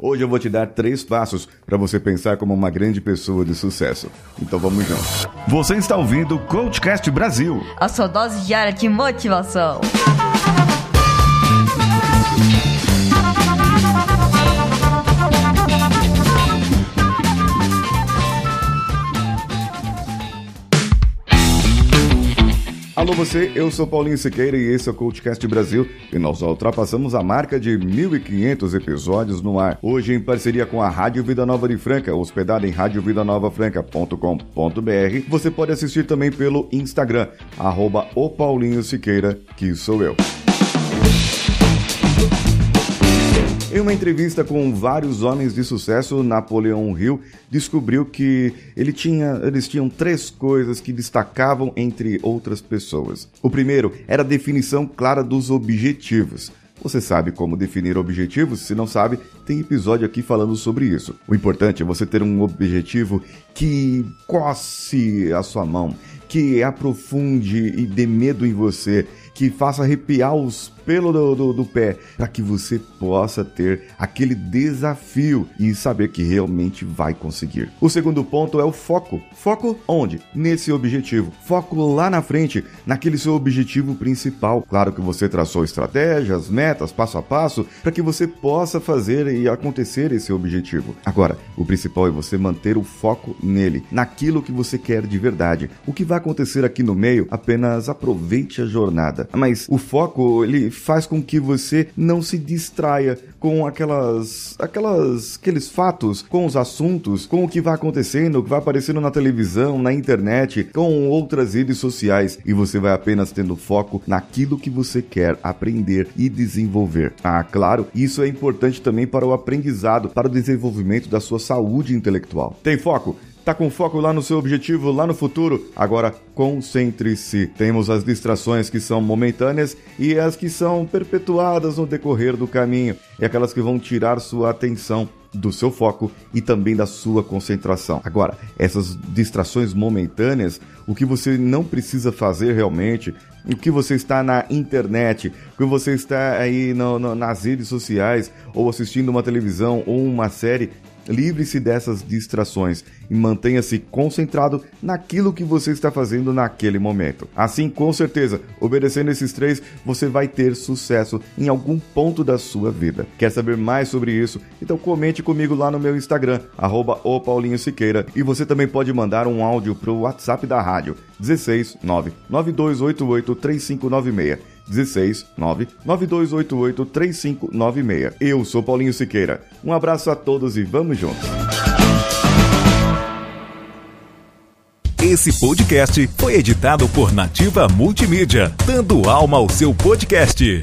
Hoje eu vou te dar três passos para você pensar como uma grande pessoa de sucesso. Então vamos juntos. Você está ouvindo o Coachcast Brasil a sua dose diária de motivação. Alô você, eu sou Paulinho Siqueira e esse é o CoachCast Brasil e nós ultrapassamos a marca de 1.500 episódios no ar. Hoje em parceria com a Rádio Vida Nova de Franca, hospedada em radiovidanovafranca.com.br, você pode assistir também pelo Instagram, arroba o Paulinho Siqueira, que sou eu. Em uma entrevista com vários homens de sucesso, Napoleão Hill descobriu que ele tinha, eles tinham três coisas que destacavam entre outras pessoas. O primeiro era a definição clara dos objetivos. Você sabe como definir objetivos? Se não sabe, tem episódio aqui falando sobre isso. O importante é você ter um objetivo que coce a sua mão, que aprofunde e dê medo em você, que faça arrepiar os pelos do, do, do pé, para que você possa ter aquele desafio e saber que realmente vai conseguir. O segundo ponto é o foco. Foco onde? Nesse objetivo. Foco lá na frente, naquele seu objetivo principal. Claro que você traçou estratégias, metas, passo a passo, para que você possa fazer e acontecer esse objetivo. Agora, o principal é você manter o foco nele, naquilo que você quer de verdade. O que vai acontecer aqui no meio, apenas aproveite a jornada mas o foco ele faz com que você não se distraia com aquelas, aquelas, aqueles fatos, com os assuntos, com o que vai acontecendo, o que vai aparecendo na televisão, na internet, com outras redes sociais e você vai apenas tendo foco naquilo que você quer aprender e desenvolver. Ah, claro, isso é importante também para o aprendizado, para o desenvolvimento da sua saúde intelectual. Tem foco? Tá com foco lá no seu objetivo, lá no futuro? Agora concentre-se. Temos as distrações que são momentâneas e as que são perpetuadas no decorrer do caminho, e aquelas que vão tirar sua atenção do seu foco e também da sua concentração. Agora, essas distrações momentâneas, o que você não precisa fazer realmente, o que você está na internet, o que você está aí no, no, nas redes sociais, ou assistindo uma televisão ou uma série, Livre-se dessas distrações e mantenha-se concentrado naquilo que você está fazendo naquele momento. Assim, com certeza, obedecendo esses três, você vai ter sucesso em algum ponto da sua vida. Quer saber mais sobre isso? Então comente comigo lá no meu Instagram, arroba Siqueira, e você também pode mandar um áudio para o WhatsApp da rádio, 16 9 9288 3596. 16 99288 3596. Eu sou Paulinho Siqueira. Um abraço a todos e vamos juntos. Esse podcast foi editado por Nativa Multimídia, dando alma ao seu podcast.